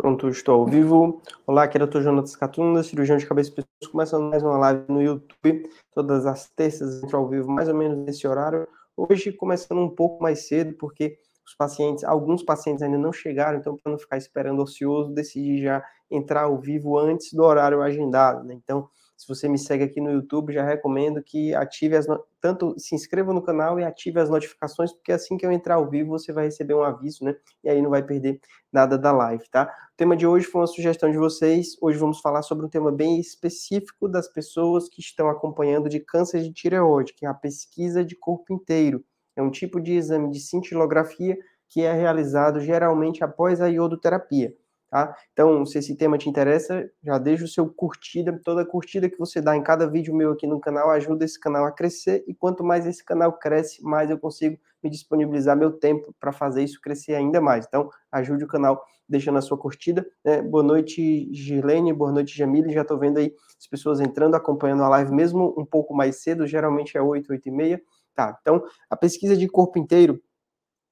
Pronto, estou ao vivo. Olá, aqui é o Dr. Jonas Catunda, cirurgião de cabeça e pessoas, começando mais uma live no YouTube, todas as terças, entro ao vivo mais ou menos nesse horário. Hoje, começando um pouco mais cedo, porque os pacientes, alguns pacientes ainda não chegaram, então, para não ficar esperando ocioso, decidi já entrar ao vivo antes do horário agendado, né? Então, se você me segue aqui no YouTube, já recomendo que ative as tanto se inscreva no canal e ative as notificações, porque assim que eu entrar ao vivo você vai receber um aviso, né? E aí não vai perder nada da live, tá? O tema de hoje foi uma sugestão de vocês. Hoje vamos falar sobre um tema bem específico das pessoas que estão acompanhando de câncer de tireoide, que é a pesquisa de corpo inteiro. É um tipo de exame de cintilografia que é realizado geralmente após a iodoterapia. Tá? Então, se esse tema te interessa, já deixa o seu curtida, toda curtida que você dá em cada vídeo meu aqui no canal ajuda esse canal a crescer e quanto mais esse canal cresce, mais eu consigo me disponibilizar meu tempo para fazer isso crescer ainda mais. Então, ajude o canal deixando a sua curtida. Né? Boa noite, Girlene, boa noite, Jamile. Já estou vendo aí as pessoas entrando, acompanhando a live, mesmo um pouco mais cedo, geralmente é 8, 8 e meia. Tá, então, a pesquisa de corpo inteiro,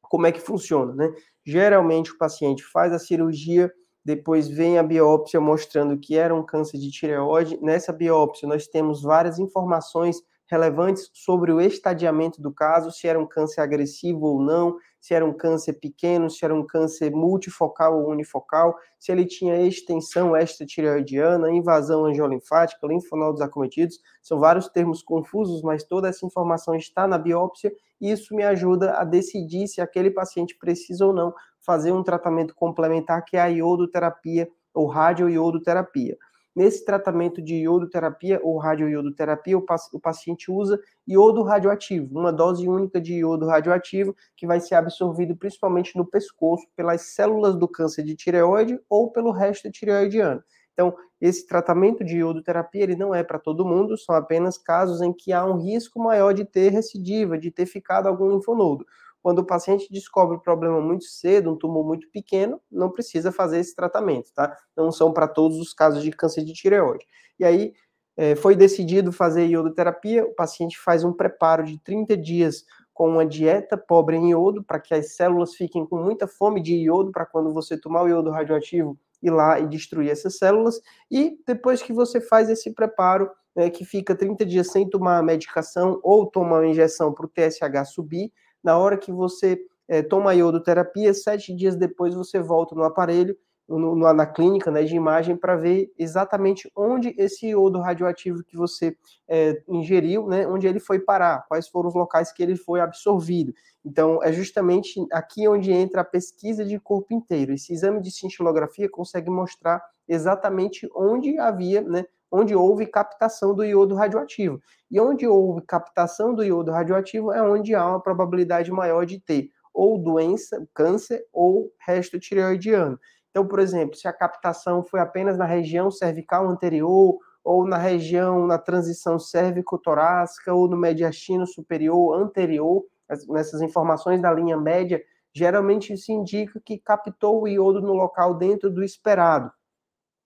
como é que funciona, né? Geralmente o paciente faz a cirurgia depois vem a biópsia mostrando que era um câncer de tireoide. Nessa biópsia, nós temos várias informações relevantes sobre o estadiamento do caso, se era um câncer agressivo ou não, se era um câncer pequeno, se era um câncer multifocal ou unifocal, se ele tinha extensão extratireoidiana, invasão angiolinfática, linfonodos acometidos. São vários termos confusos, mas toda essa informação está na biópsia e isso me ajuda a decidir se aquele paciente precisa ou não fazer um tratamento complementar que é a iodoterapia ou radioiodoterapia. Nesse tratamento de iodoterapia ou radioiodoterapia, o, paciente usa iodo radioativo, uma dose única de iodo radioativo que vai ser absorvido principalmente no pescoço pelas células do câncer de tireoide ou pelo resto tireoidiano. Então, esse tratamento de iodoterapia ele não é para todo mundo, são apenas casos em que há um risco maior de ter recidiva, de ter ficado algum linfonodo. Quando o paciente descobre o problema muito cedo, um tumor muito pequeno, não precisa fazer esse tratamento, tá? Não são para todos os casos de câncer de tireoide. E aí, é, foi decidido fazer iodoterapia, o paciente faz um preparo de 30 dias com uma dieta pobre em iodo, para que as células fiquem com muita fome de iodo, para quando você tomar o iodo radioativo, ir lá e destruir essas células. E depois que você faz esse preparo, né, que fica 30 dias sem tomar a medicação ou tomar uma injeção para o TSH subir, na hora que você é, toma iodoterapia, sete dias depois você volta no aparelho, no, no, na clínica né, de imagem, para ver exatamente onde esse iodo radioativo que você é, ingeriu, né, onde ele foi parar, quais foram os locais que ele foi absorvido. Então, é justamente aqui onde entra a pesquisa de corpo inteiro. Esse exame de cintilografia consegue mostrar exatamente onde havia né, onde houve captação do iodo radioativo. E onde houve captação do iodo radioativo é onde há uma probabilidade maior de ter ou doença, câncer ou resto tireoidiano. Então, por exemplo, se a captação foi apenas na região cervical anterior ou na região, na transição cérvico-torácica ou no mediastino superior anterior, nessas informações da linha média, geralmente isso indica que captou o iodo no local dentro do esperado.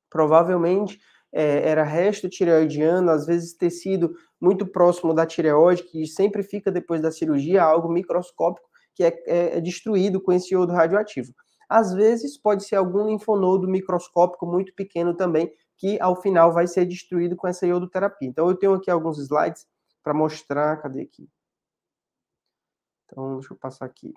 Provavelmente é, era resto tireoidiano, às vezes tecido muito próximo da tireoide, que sempre fica depois da cirurgia, algo microscópico que é, é, é destruído com esse iodo radioativo. Às vezes pode ser algum linfonodo microscópico muito pequeno também, que ao final vai ser destruído com essa iodoterapia. Então eu tenho aqui alguns slides para mostrar, cadê aqui? Então, deixa eu passar aqui.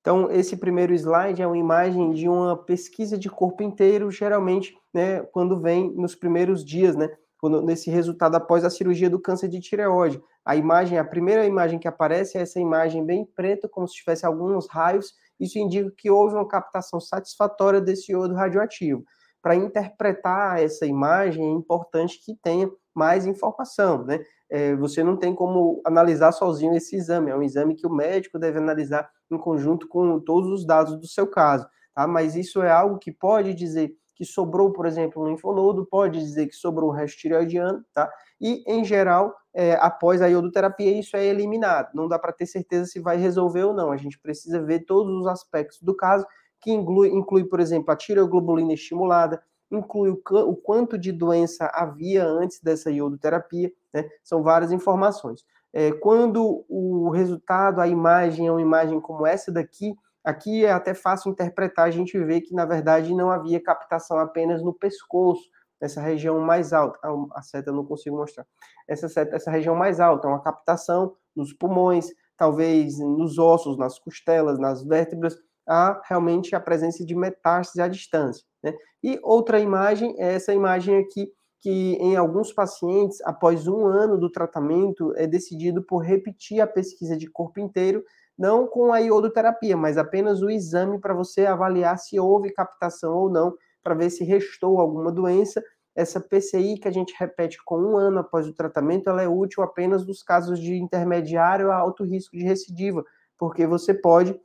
Então, esse primeiro slide é uma imagem de uma pesquisa de corpo inteiro, geralmente, né, quando vem nos primeiros dias, né, quando, nesse resultado após a cirurgia do câncer de tireoide. A imagem, a primeira imagem que aparece é essa imagem bem preta, como se tivesse alguns raios. Isso indica que houve uma captação satisfatória desse iodo radioativo. Para interpretar essa imagem, é importante que tenha mais informação, né? É, você não tem como analisar sozinho esse exame, é um exame que o médico deve analisar em conjunto com todos os dados do seu caso, tá? Mas isso é algo que pode dizer que sobrou, por exemplo, um linfonodo, pode dizer que sobrou um resto tireoidiano, tá? E, em geral, é, após a iodoterapia, isso é eliminado. Não dá para ter certeza se vai resolver ou não. A gente precisa ver todos os aspectos do caso, que inclui, inclui por exemplo, a tireoglobulina estimulada, inclui o, o, quanto de doença havia antes dessa iodoterapia, né? São várias informações. É, quando o resultado, a imagem é uma imagem como essa daqui, Aqui é até fácil interpretar, a gente vê que, na verdade, não havia captação apenas no pescoço, nessa região mais alta. A seta eu não consigo mostrar. Essa, seta, essa região mais alta, é uma captação nos pulmões, talvez nos ossos, nas costelas, nas vértebras, há realmente a presença de metástase à distância. Né? E outra imagem é essa imagem aqui, que em alguns pacientes, após um ano do tratamento, é decidido por repetir a pesquisa de corpo inteiro, não com a iodoterapia, mas apenas o exame para você avaliar se houve captação ou não, para ver se restou alguma doença. Essa PCI que a gente repete com um ano após o tratamento, ela é útil apenas nos casos de intermediário a alto risco de recidiva, porque você pode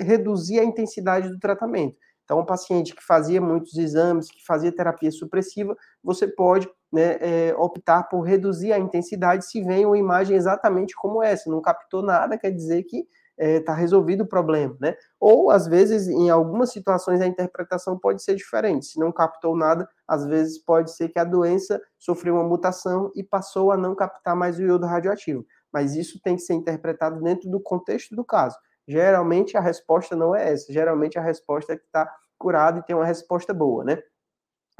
reduzir a intensidade do tratamento. Então, um paciente que fazia muitos exames, que fazia terapia supressiva, você pode né, é, optar por reduzir a intensidade se vem uma imagem exatamente como essa. Não captou nada, quer dizer que está é, tá resolvido o problema, né? Ou, às vezes, em algumas situações, a interpretação pode ser diferente. Se não captou nada, às vezes pode ser que a doença sofreu uma mutação e passou a não captar mais o iodo radioativo. Mas isso tem que ser interpretado dentro do contexto do caso. Geralmente a resposta não é essa. Geralmente a resposta é que está curado e tem uma resposta boa, né?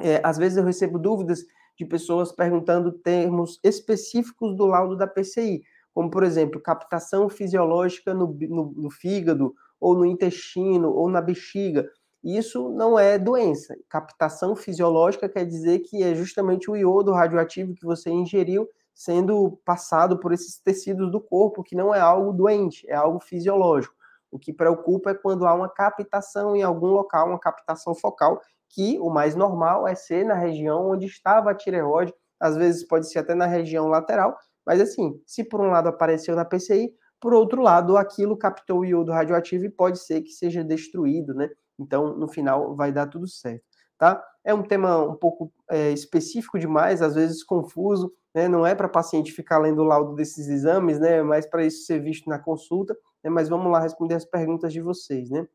É, às vezes eu recebo dúvidas de pessoas perguntando termos específicos do laudo da PCI, como por exemplo, captação fisiológica no, no, no fígado, ou no intestino, ou na bexiga. Isso não é doença. Captação fisiológica quer dizer que é justamente o iodo radioativo que você ingeriu sendo passado por esses tecidos do corpo, que não é algo doente, é algo fisiológico. O que preocupa é quando há uma captação em algum local, uma captação focal, que o mais normal é ser na região onde estava a tireoide, às vezes pode ser até na região lateral, mas assim, se por um lado apareceu na PCI, por outro lado, aquilo captou o iodo radioativo e pode ser que seja destruído, né? Então, no final, vai dar tudo certo, tá? É um tema um pouco é, específico demais, às vezes confuso, né? Não é para paciente ficar lendo o laudo desses exames, né? Mas para isso ser visto na consulta. Né? Mas vamos lá responder as perguntas de vocês, né?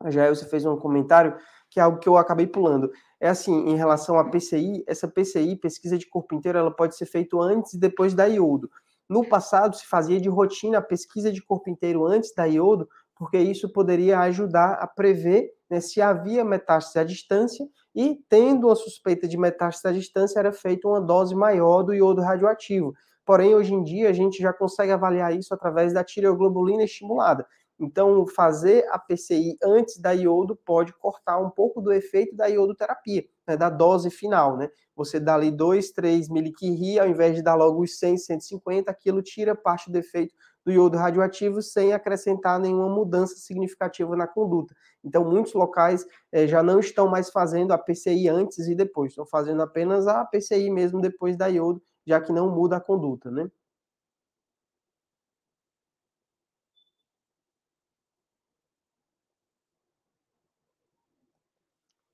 A Jael, você fez um comentário que é algo que eu acabei pulando. É assim, em relação à PCI, essa PCI, pesquisa de corpo inteiro, ela pode ser feita antes e depois da iodo. No passado, se fazia de rotina a pesquisa de corpo inteiro antes da iodo, porque isso poderia ajudar a prever né, se havia metástase à distância e, tendo uma suspeita de metástase à distância, era feita uma dose maior do iodo radioativo. Porém, hoje em dia, a gente já consegue avaliar isso através da tireoglobulina estimulada. Então, fazer a PCI antes da iodo pode cortar um pouco do efeito da iodoterapia, né, da dose final, né? Você dá ali 2, 3 miliquiri, ao invés de dar logo os 100, 150, aquilo tira parte do efeito do iodo radioativo sem acrescentar nenhuma mudança significativa na conduta. Então, muitos locais eh, já não estão mais fazendo a PCI antes e depois, estão fazendo apenas a PCI mesmo depois da iodo, já que não muda a conduta, né?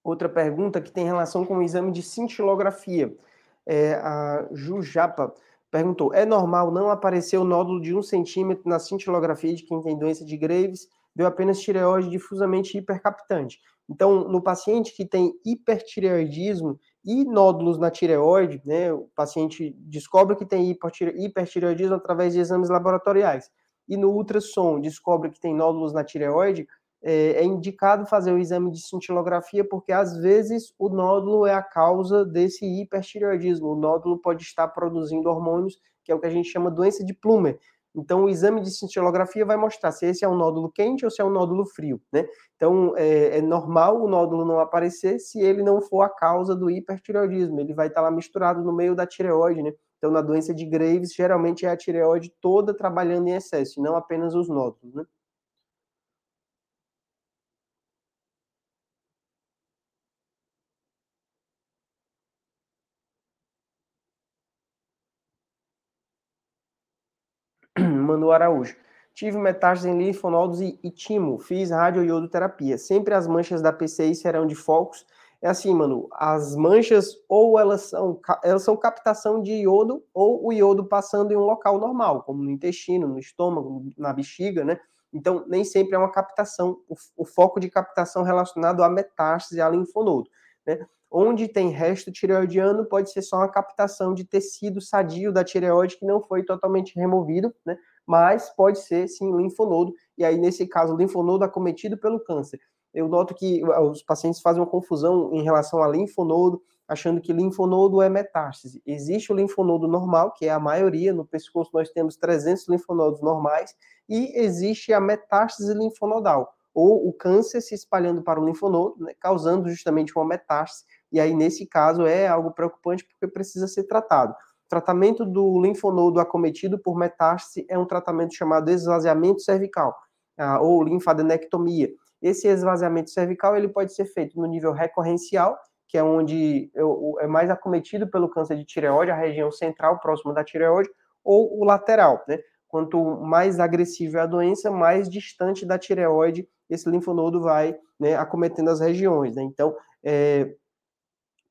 Outra pergunta que tem relação com o exame de cintilografia. É, a Jujapa perguntou: é normal não aparecer o nódulo de um centímetro na cintilografia de quem tem doença de Graves? Deu apenas tireoide difusamente hipercaptante. Então, no paciente que tem hipertireoidismo e nódulos na tireoide, né, o paciente descobre que tem hipertireoidismo através de exames laboratoriais. E no ultrassom descobre que tem nódulos na tireoide, é, é indicado fazer o exame de cintilografia, porque às vezes o nódulo é a causa desse hipertireoidismo. O nódulo pode estar produzindo hormônios, que é o que a gente chama doença de Plumer. Então, o exame de cintilografia vai mostrar se esse é um nódulo quente ou se é um nódulo frio, né? Então, é, é, normal o nódulo não aparecer se ele não for a causa do hipertireoidismo. Ele vai estar lá misturado no meio da tireoide, né? Então, na doença de Graves, geralmente é a tireoide toda trabalhando em excesso, e não apenas os nódulos, né? Manu Araújo. Tive metástase em linfonodos e, e timo. Fiz radioiodoterapia. Sempre as manchas da PCI serão de focos. É assim, Manu, as manchas ou elas são, elas são captação de iodo ou o iodo passando em um local normal, como no intestino, no estômago, na bexiga, né? Então, nem sempre é uma captação, o, o foco de captação relacionado à metástase, a linfonodo, né? Onde tem resto tireoidiano, pode ser só uma captação de tecido sadio da tireoide que não foi totalmente removido, né? Mas pode ser sim linfonodo, e aí, nesse caso, linfonodo acometido pelo câncer. Eu noto que os pacientes fazem uma confusão em relação a linfonodo, achando que linfonodo é metástase. Existe o linfonodo normal, que é a maioria, no pescoço nós temos 300 linfonodos normais, e existe a metástase linfonodal, ou o câncer se espalhando para o linfonodo, né, causando justamente uma metástase, e aí nesse caso é algo preocupante porque precisa ser tratado. O tratamento do linfonodo acometido por metástase é um tratamento chamado esvaziamento cervical, ah, ou linfadenectomia. Esse esvaziamento cervical ele pode ser feito no nível recorrencial, que é onde é mais acometido pelo câncer de tireoide, a região central próxima da tireoide, ou o lateral, né? Quanto mais agressiva é a doença, mais distante da tireoide esse linfonodo vai né, acometendo as regiões. Né? Então, é,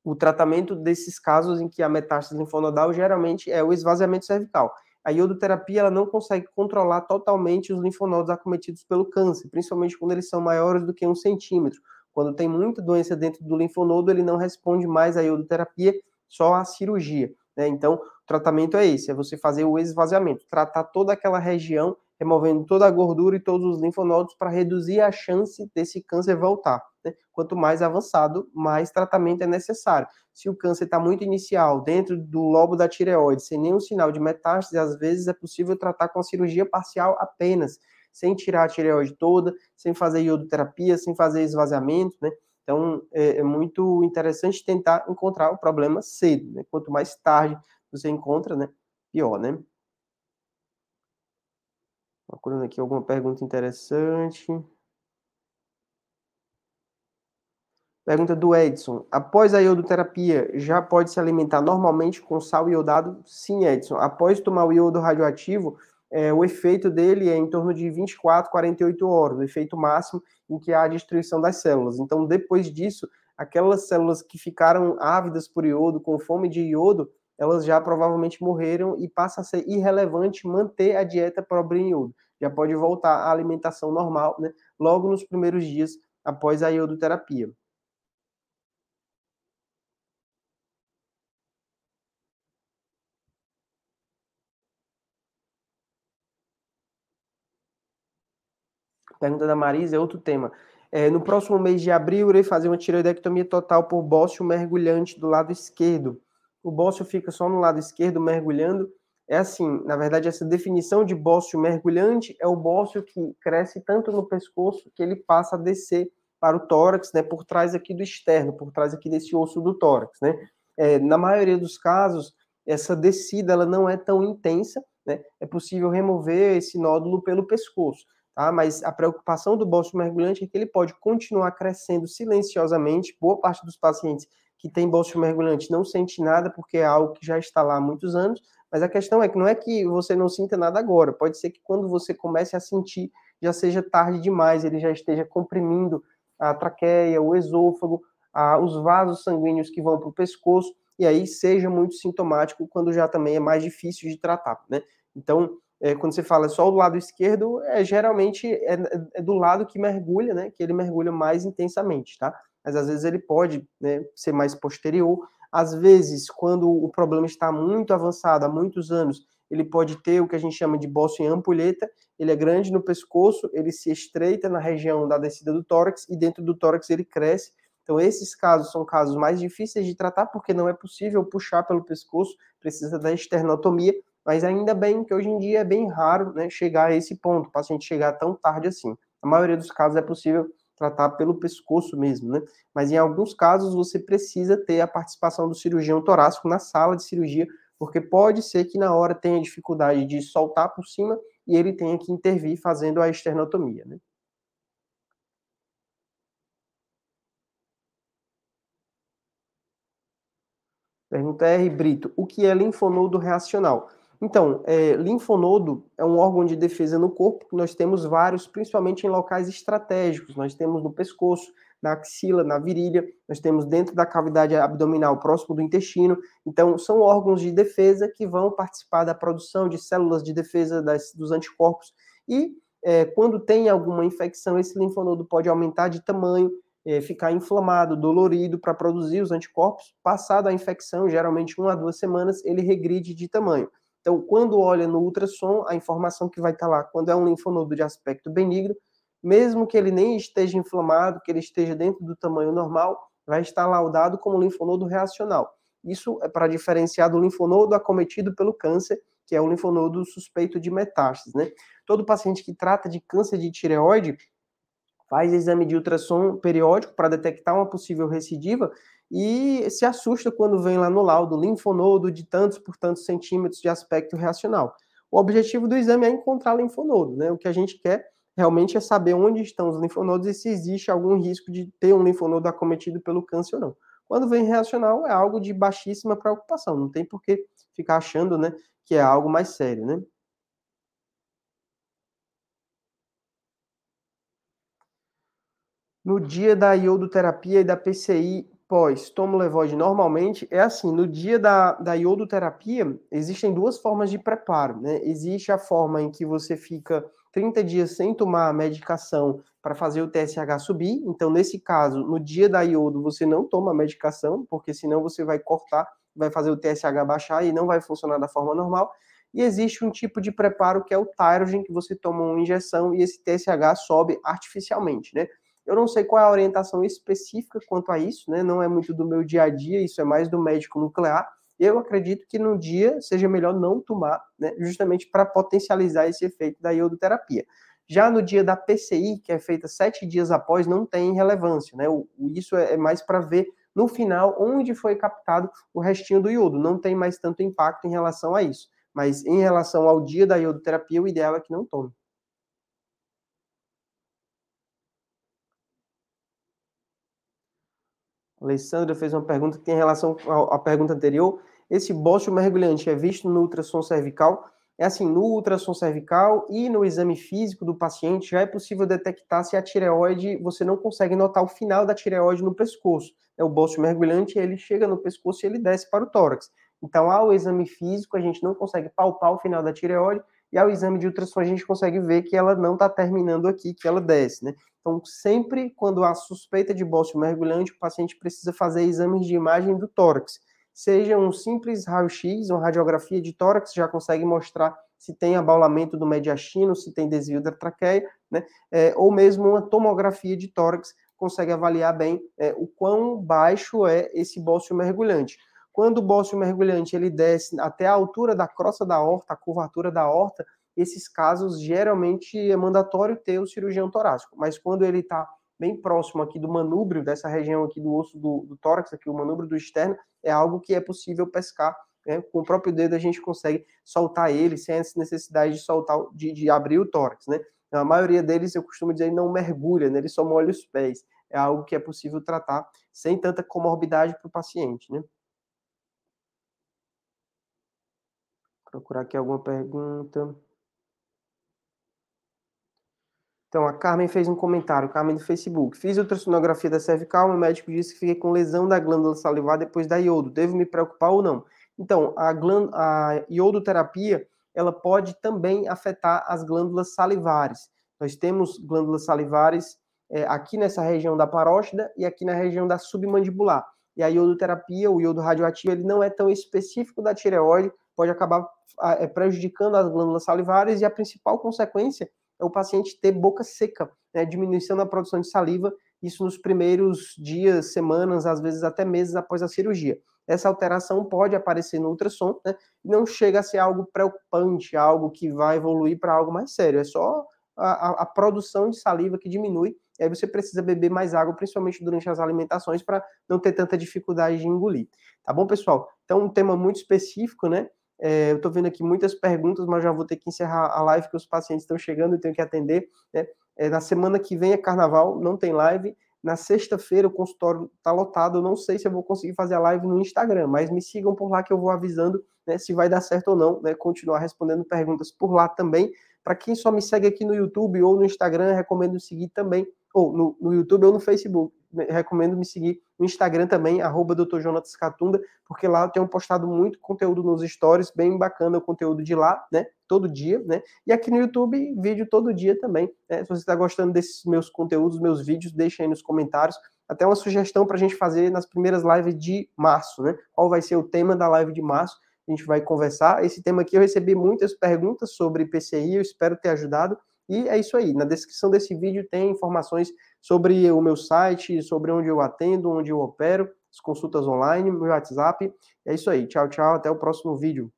o tratamento desses casos em que a metástase linfonodal geralmente é o esvaziamento cervical. A iodoterapia ela não consegue controlar totalmente os linfonodos acometidos pelo câncer, principalmente quando eles são maiores do que um centímetro. Quando tem muita doença dentro do linfonodo, ele não responde mais à iodoterapia, só à cirurgia. Né? Então, o tratamento é esse: é você fazer o esvaziamento, tratar toda aquela região, removendo toda a gordura e todos os linfonodos para reduzir a chance desse câncer voltar. Né? Quanto mais avançado, mais tratamento é necessário. Se o câncer está muito inicial, dentro do lobo da tireoide, sem nenhum sinal de metástase, às vezes é possível tratar com cirurgia parcial apenas, sem tirar a tireoide toda, sem fazer iodoterapia, sem fazer esvaziamento, né? Então, é, é, muito interessante tentar encontrar o problema cedo, né? Quanto mais tarde você encontra, né? Pior, né? Procurando aqui alguma pergunta interessante. Pergunta do Edson. Após a iodoterapia, já pode se alimentar normalmente com sal iodado? Sim, Edson. Após tomar o iodo radioativo, é, o efeito dele é em torno de 24, 48 horas, o efeito máximo em que há a destruição das células. Então, depois disso, aquelas células que ficaram ávidas por iodo, com fome de iodo, elas já provavelmente morreram e passa a ser irrelevante manter a dieta pobre em iodo. Já pode voltar à alimentação normal, né, logo nos primeiros dias após a iodoterapia. Pergunta da Marisa, é outro tema. É, no próximo mês de abril, irei fazer uma tiroidectomia total por bócio mergulhante do lado esquerdo. O bócio fica só no lado esquerdo mergulhando. É assim, na verdade, essa definição de bócio mergulhante é o bócio que cresce tanto no pescoço que ele passa a descer para o tórax, né, por trás aqui do externo, por trás aqui desse osso do tórax, né? É, na maioria dos casos, essa descida ela não é tão intensa, né? É possível remover esse nódulo pelo pescoço tá? Mas a preocupação do bócio mergulhante é que ele pode continuar crescendo silenciosamente. Boa parte dos pacientes que tem bócio mergulhante não sente nada porque é algo que já está lá há muitos anos, mas a questão é que não é que você não sinta nada agora, pode ser que quando você comece a sentir já seja tarde demais, ele já esteja comprimindo a traqueia, o esôfago, a, os vasos sanguíneos que vão para o pescoço, e aí seja muito sintomático quando já também é mais difícil de tratar, né? Então, é, quando você fala só do lado esquerdo, é geralmente é, é, do lado que mergulha, né? Que ele mergulha mais intensamente, tá? Mas às vezes ele pode né, ser mais posterior. Às vezes, quando o problema está muito avançado, há muitos anos, ele pode ter o que a gente chama de bócio em ampulheta. Ele é grande no pescoço, ele se estreita na região da descida do tórax e dentro do tórax ele cresce. Então, esses casos são casos mais difíceis de tratar porque não é possível puxar pelo pescoço, precisa da esternotomia, mas ainda bem que hoje em dia é bem raro né, chegar a esse ponto, o paciente chegar tão tarde assim. A maioria dos casos é possível tratar pelo pescoço mesmo, né? Mas em alguns casos você precisa ter a participação do cirurgião torácico na sala de cirurgia, porque pode ser que na hora tenha dificuldade de soltar por cima e ele tenha que intervir fazendo a esternotomia, né? Pergunta R. Brito: o que é linfonodo reacional? Então, é, linfonodo é um órgão de defesa no corpo que nós temos vários, principalmente em locais estratégicos. Nós temos no pescoço, na axila, na virilha, nós temos dentro da cavidade abdominal, próximo do intestino. Então, são órgãos de defesa que vão participar da produção de células de defesa das, dos anticorpos. E é, quando tem alguma infecção, esse linfonodo pode aumentar de tamanho, é, ficar inflamado, dolorido para produzir os anticorpos. Passada a infecção, geralmente uma a duas semanas, ele regride de tamanho. Então, quando olha no ultrassom, a informação que vai estar lá, quando é um linfonodo de aspecto benigno, mesmo que ele nem esteja inflamado, que ele esteja dentro do tamanho normal, vai estar laudado como linfonodo reacional. Isso é para diferenciar do linfonodo acometido pelo câncer, que é o linfonodo suspeito de metástase, né? Todo paciente que trata de câncer de tireoide faz exame de ultrassom periódico para detectar uma possível recidiva e se assusta quando vem lá no laudo linfonodo de tantos por tantos centímetros de aspecto reacional. O objetivo do exame é encontrar linfonodo, né? O que a gente quer realmente é saber onde estão os linfonodos e se existe algum risco de ter um linfonodo acometido pelo câncer ou não. Quando vem reacional, é algo de baixíssima preocupação, não tem por que ficar achando, né, que é algo mais sério, né? No dia da iodoterapia e da PCI pós tomo levoide normalmente, é assim, no dia da, da iodoterapia, existem duas formas de preparo, né? Existe a forma em que você fica 30 dias sem tomar a medicação para fazer o TSH subir. Então, nesse caso, no dia da iodo, você não toma a medicação, porque senão você vai cortar, vai fazer o TSH baixar e não vai funcionar da forma normal. E existe um tipo de preparo que é o Tyrogen, que você toma uma injeção e esse TSH sobe artificialmente, né? Eu não sei qual é a orientação específica quanto a isso, né? Não é muito do meu dia a dia, isso é mais do médico nuclear. Eu acredito que no dia seja melhor não tomar, né? Justamente para potencializar esse efeito da iodoterapia. Já no dia da PCI, que é feita sete dias após, não tem relevância, né? Isso é, é mais para ver no final onde foi captado o restinho do iodo. Não tem mais tanto impacto em relação a isso. Mas em relação ao dia da iodoterapia, o ideal é que não tome. Alessandra fez uma pergunta que tem relação à pergunta anterior. Esse bócio mergulhante é visto no ultrassom cervical? É assim, no ultrassom cervical e no exame físico do paciente já é possível detectar se a tireoide, você não consegue notar o final da tireoide no pescoço. É o bócio mergulhante, ele chega no pescoço e ele desce para o tórax. Então, ao exame físico, a gente não consegue palpar o final da tireoide, e ao exame de ultrassom a gente consegue ver que ela não está terminando aqui, que ela desce, né? Então, sempre quando há suspeita de bócio mergulhante, o paciente precisa fazer exames de imagem do tórax. Seja um simples raio-x, uma radiografia de tórax, já consegue mostrar se tem abaulamento do mediastino, se tem desvio da traqueia, né? É, ou mesmo uma tomografia de tórax consegue avaliar bem é, o quão baixo é esse bócio mergulhante. Quando o bócio mergulhante ele desce até a altura da crosta da horta, a curvatura da horta, esses casos geralmente é mandatório ter o cirurgião torácico. Mas quando ele está bem próximo aqui do manúbrio, dessa região aqui do osso do, do tórax, aqui o manúbrio do externo, é algo que é possível pescar. Né? Com o próprio dedo a gente consegue soltar ele sem essa necessidade de soltar, de, de abrir o tórax, né? A maioria deles, eu costumo dizer, não mergulha, né? ele só molha os pés. É algo que é possível tratar sem tanta comorbidade para o paciente, né? Procurar aqui alguma pergunta. Então, a Carmen fez um comentário, Carmen do Facebook. Fiz ultrassonografia da cervical, o médico disse que fiquei com lesão da glândula salivar depois da iodo. Devo me preocupar ou não? Então, a, a iodoterapia, ela pode também afetar as glândulas salivares. Nós temos glândulas salivares é, aqui nessa região da parótida e aqui na região da submandibular. E a iodoterapia, o iodo radioativo, ele não é tão específico da tireoide, pode acabar é, prejudicando as glândulas salivares e a principal consequência é o paciente ter boca seca, né, diminuição da produção de saliva, isso nos primeiros dias, semanas, às vezes até meses após a cirurgia. Essa alteração pode aparecer no ultrassom, né, não chega a ser algo preocupante, algo que vai evoluir para algo mais sério, é só a, a, a, produção de saliva que diminui, e aí você precisa beber mais água, principalmente durante as alimentações, para não ter tanta dificuldade de engolir. Tá bom, pessoal? Então, um tema muito específico, né? É, eu estou vendo aqui muitas perguntas, mas já vou ter que encerrar a live, que os pacientes estão chegando e tenho que atender. Né? É, na semana que vem é carnaval, não tem live. Na sexta-feira o consultório está lotado. Eu não sei se eu vou conseguir fazer a live no Instagram, mas me sigam por lá que eu vou avisando né, se vai dar certo ou não. Né, continuar respondendo perguntas por lá também. Para quem só me segue aqui no YouTube ou no Instagram, recomendo seguir também, ou no, no YouTube ou no Facebook recomendo me seguir no Instagram também, arroba Catunda, porque lá eu tenho postado muito conteúdo nos stories, bem bacana o conteúdo de lá, né? Todo dia, né? E aqui no YouTube, vídeo todo dia também. Né? Se você está gostando desses meus conteúdos, meus vídeos, deixa aí nos comentários. Até uma sugestão para a gente fazer nas primeiras lives de março, né? Qual vai ser o tema da live de março? a gente vai conversar. Esse tema aqui eu recebi muitas perguntas sobre PCI, eu espero ter ajudado. E é isso aí. Na descrição desse vídeo tem informações sobre o meu site, sobre onde eu atendo, onde eu opero, as consultas online, meu WhatsApp. É isso aí. Tchau, tchau. Até o próximo vídeo.